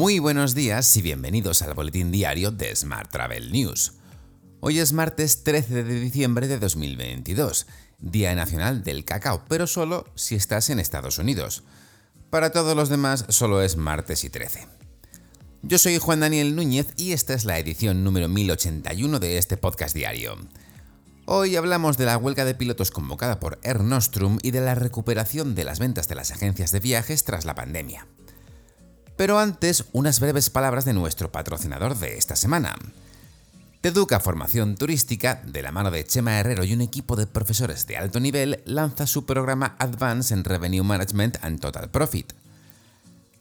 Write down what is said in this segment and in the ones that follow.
Muy buenos días y bienvenidos al boletín diario de Smart Travel News. Hoy es martes 13 de diciembre de 2022, Día Nacional del Cacao, pero solo si estás en Estados Unidos. Para todos los demás solo es martes y 13. Yo soy Juan Daniel Núñez y esta es la edición número 1081 de este podcast diario. Hoy hablamos de la huelga de pilotos convocada por Air Nostrum y de la recuperación de las ventas de las agencias de viajes tras la pandemia. Pero antes, unas breves palabras de nuestro patrocinador de esta semana. Teduca Formación Turística, de la mano de Chema Herrero y un equipo de profesores de alto nivel, lanza su programa Advance en Revenue Management and Total Profit.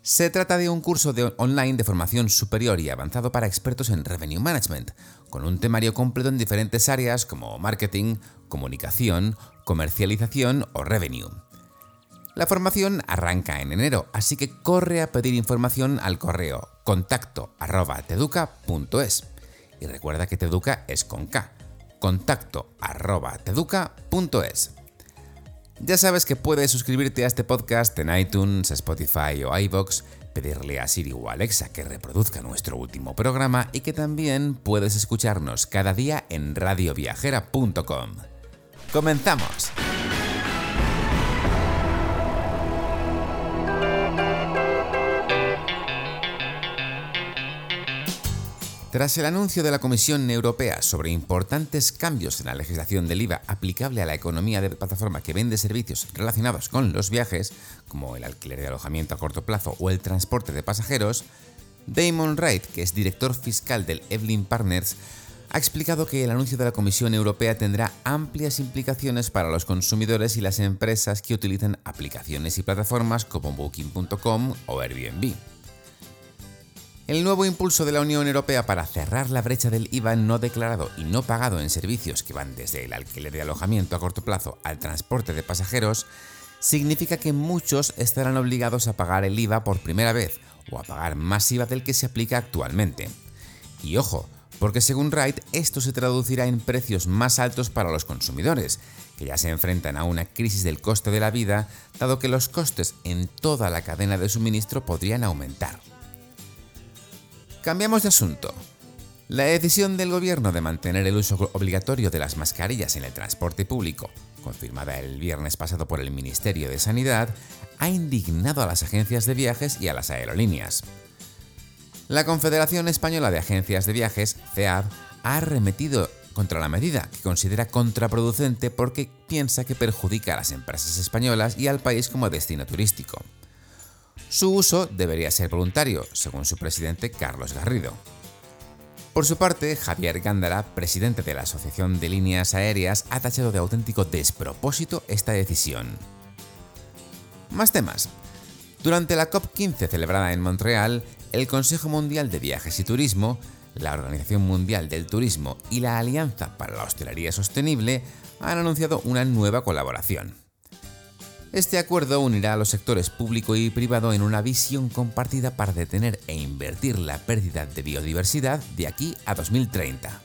Se trata de un curso de online de formación superior y avanzado para expertos en Revenue Management, con un temario completo en diferentes áreas como marketing, comunicación, comercialización o revenue. La formación arranca en enero, así que corre a pedir información al correo contacto teduca.es. Y recuerda que Teduca es con K. Contacto teduca.es. Ya sabes que puedes suscribirte a este podcast en iTunes, Spotify o iVoox, pedirle a Siri o Alexa que reproduzca nuestro último programa y que también puedes escucharnos cada día en radioviajera.com. ¡Comenzamos! Tras el anuncio de la Comisión Europea sobre importantes cambios en la legislación del IVA aplicable a la economía de plataforma que vende servicios relacionados con los viajes, como el alquiler de alojamiento a corto plazo o el transporte de pasajeros, Damon Wright, que es director fiscal del Evelyn Partners, ha explicado que el anuncio de la Comisión Europea tendrá amplias implicaciones para los consumidores y las empresas que utilizan aplicaciones y plataformas como Booking.com o Airbnb. El nuevo impulso de la Unión Europea para cerrar la brecha del IVA no declarado y no pagado en servicios que van desde el alquiler de alojamiento a corto plazo al transporte de pasajeros significa que muchos estarán obligados a pagar el IVA por primera vez o a pagar más IVA del que se aplica actualmente. Y ojo, porque según Wright esto se traducirá en precios más altos para los consumidores, que ya se enfrentan a una crisis del coste de la vida, dado que los costes en toda la cadena de suministro podrían aumentar. Cambiamos de asunto. La decisión del gobierno de mantener el uso obligatorio de las mascarillas en el transporte público, confirmada el viernes pasado por el Ministerio de Sanidad, ha indignado a las agencias de viajes y a las aerolíneas. La Confederación Española de Agencias de Viajes, CEAB, ha arremetido contra la medida, que considera contraproducente porque piensa que perjudica a las empresas españolas y al país como destino turístico. Su uso debería ser voluntario, según su presidente Carlos Garrido. Por su parte, Javier Gándara, presidente de la Asociación de Líneas Aéreas, ha tachado de auténtico despropósito esta decisión. Más temas. Durante la COP15 celebrada en Montreal, el Consejo Mundial de Viajes y Turismo, la Organización Mundial del Turismo y la Alianza para la Hostelería Sostenible han anunciado una nueva colaboración. Este acuerdo unirá a los sectores público y privado en una visión compartida para detener e invertir la pérdida de biodiversidad de aquí a 2030.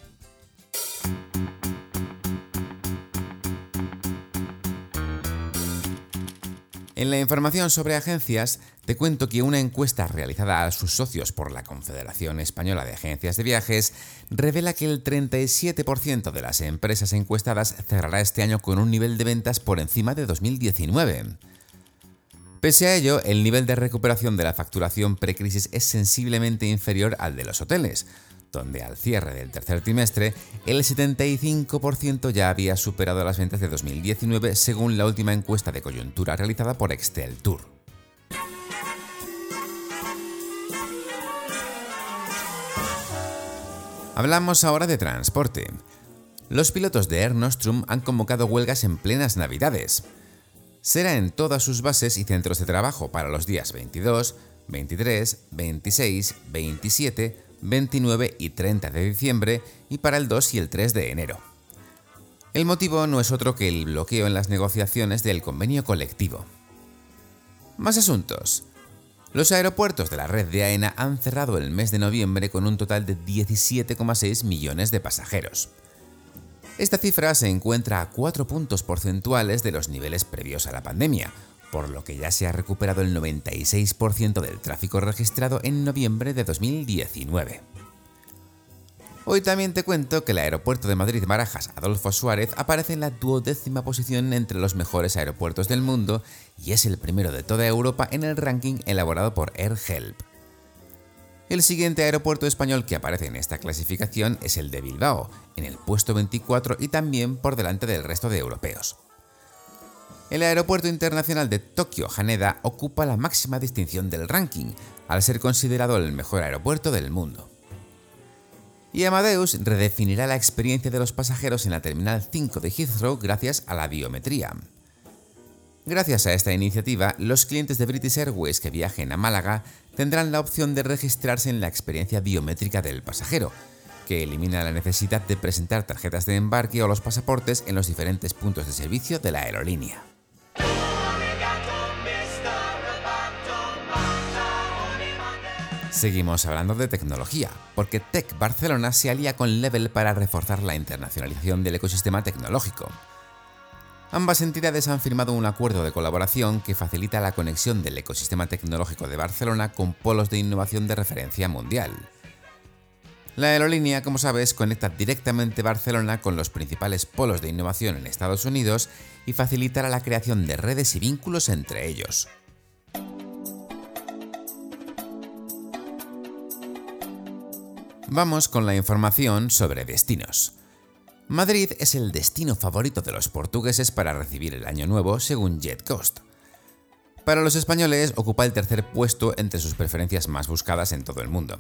En la información sobre agencias, te cuento que una encuesta realizada a sus socios por la Confederación Española de Agencias de Viajes revela que el 37% de las empresas encuestadas cerrará este año con un nivel de ventas por encima de 2019. Pese a ello, el nivel de recuperación de la facturación precrisis es sensiblemente inferior al de los hoteles, donde al cierre del tercer trimestre el 75% ya había superado las ventas de 2019 según la última encuesta de coyuntura realizada por Excel Tour. Hablamos ahora de transporte. Los pilotos de Air Nostrum han convocado huelgas en plenas Navidades. Será en todas sus bases y centros de trabajo para los días 22, 23, 26, 27, 29 y 30 de diciembre y para el 2 y el 3 de enero. El motivo no es otro que el bloqueo en las negociaciones del convenio colectivo. Más asuntos. Los aeropuertos de la red de AENA han cerrado el mes de noviembre con un total de 17,6 millones de pasajeros. Esta cifra se encuentra a 4 puntos porcentuales de los niveles previos a la pandemia, por lo que ya se ha recuperado el 96% del tráfico registrado en noviembre de 2019. Hoy también te cuento que el aeropuerto de Madrid Barajas Adolfo Suárez aparece en la duodécima posición entre los mejores aeropuertos del mundo y es el primero de toda Europa en el ranking elaborado por AirHelp. El siguiente aeropuerto español que aparece en esta clasificación es el de Bilbao, en el puesto 24 y también por delante del resto de europeos. El Aeropuerto Internacional de Tokio Haneda ocupa la máxima distinción del ranking, al ser considerado el mejor aeropuerto del mundo. Y Amadeus redefinirá la experiencia de los pasajeros en la Terminal 5 de Heathrow gracias a la biometría. Gracias a esta iniciativa, los clientes de British Airways que viajen a Málaga tendrán la opción de registrarse en la experiencia biométrica del pasajero, que elimina la necesidad de presentar tarjetas de embarque o los pasaportes en los diferentes puntos de servicio de la aerolínea. Seguimos hablando de tecnología, porque Tech Barcelona se alía con Level para reforzar la internacionalización del ecosistema tecnológico. Ambas entidades han firmado un acuerdo de colaboración que facilita la conexión del ecosistema tecnológico de Barcelona con polos de innovación de referencia mundial. La aerolínea, como sabes, conecta directamente Barcelona con los principales polos de innovación en Estados Unidos y facilitará la creación de redes y vínculos entre ellos. Vamos con la información sobre destinos. Madrid es el destino favorito de los portugueses para recibir el año nuevo según JetCoast. Para los españoles ocupa el tercer puesto entre sus preferencias más buscadas en todo el mundo.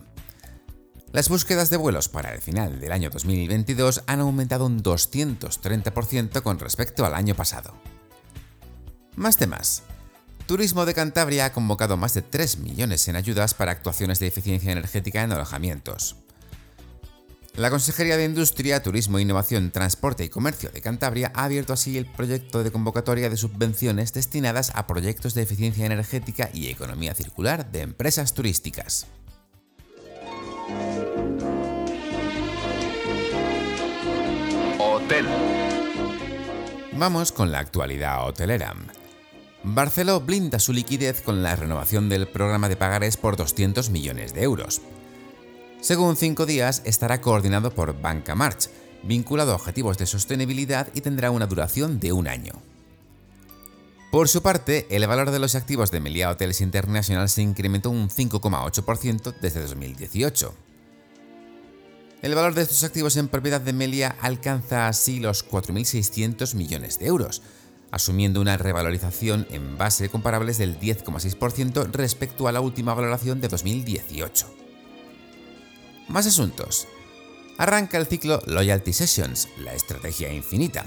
Las búsquedas de vuelos para el final del año 2022 han aumentado un 230% con respecto al año pasado. Más temas. Turismo de Cantabria ha convocado más de 3 millones en ayudas para actuaciones de eficiencia energética en alojamientos. La Consejería de Industria, Turismo, Innovación, Transporte y Comercio de Cantabria ha abierto así el proyecto de convocatoria de subvenciones destinadas a proyectos de eficiencia energética y economía circular de empresas turísticas. Hotel. Vamos con la actualidad hotelera. Barceló blinda su liquidez con la renovación del programa de pagares por 200 millones de euros. Según cinco días, estará coordinado por Banca March, vinculado a objetivos de sostenibilidad y tendrá una duración de un año. Por su parte, el valor de los activos de Melia Hotels International se incrementó un 5,8% desde 2018. El valor de estos activos en propiedad de Melia alcanza así los 4.600 millones de euros, asumiendo una revalorización en base comparables del 10,6% respecto a la última valoración de 2018. Más asuntos. Arranca el ciclo Loyalty Sessions, la estrategia infinita.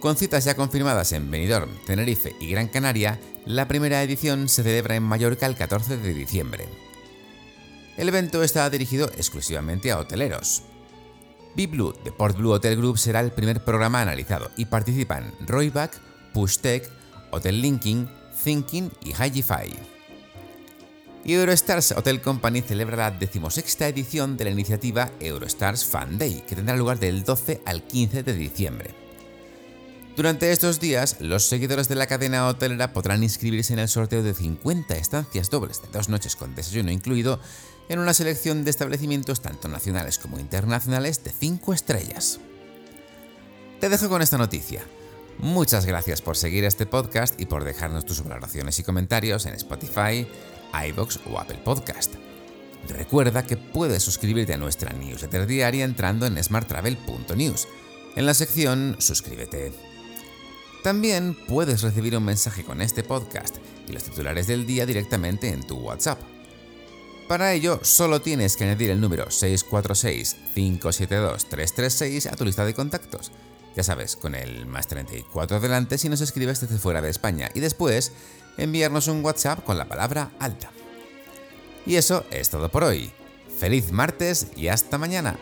Con citas ya confirmadas en Benidorm, Tenerife y Gran Canaria, la primera edición se celebra en Mallorca el 14 de diciembre. El evento está dirigido exclusivamente a hoteleros. BeBlue de Port Blue Hotel Group será el primer programa analizado y participan Royback, PushTech, Hotel Linking, Thinking y Higify Eurostars Hotel Company celebra la decimosexta edición de la iniciativa Eurostars Fan Day, que tendrá lugar del 12 al 15 de diciembre. Durante estos días, los seguidores de la cadena hotelera podrán inscribirse en el sorteo de 50 estancias dobles de dos noches con desayuno incluido en una selección de establecimientos tanto nacionales como internacionales de 5 estrellas. Te dejo con esta noticia. Muchas gracias por seguir este podcast y por dejarnos tus valoraciones y comentarios en Spotify, iBox o Apple Podcast. Recuerda que puedes suscribirte a nuestra newsletter diaria entrando en smarttravel.news, en la sección Suscríbete. También puedes recibir un mensaje con este podcast y los titulares del día directamente en tu WhatsApp. Para ello, solo tienes que añadir el número 646-572-336 a tu lista de contactos. Ya sabes, con el más 34 delante si nos escribes desde fuera de España. Y después enviarnos un WhatsApp con la palabra alta. Y eso es todo por hoy. Feliz martes y hasta mañana.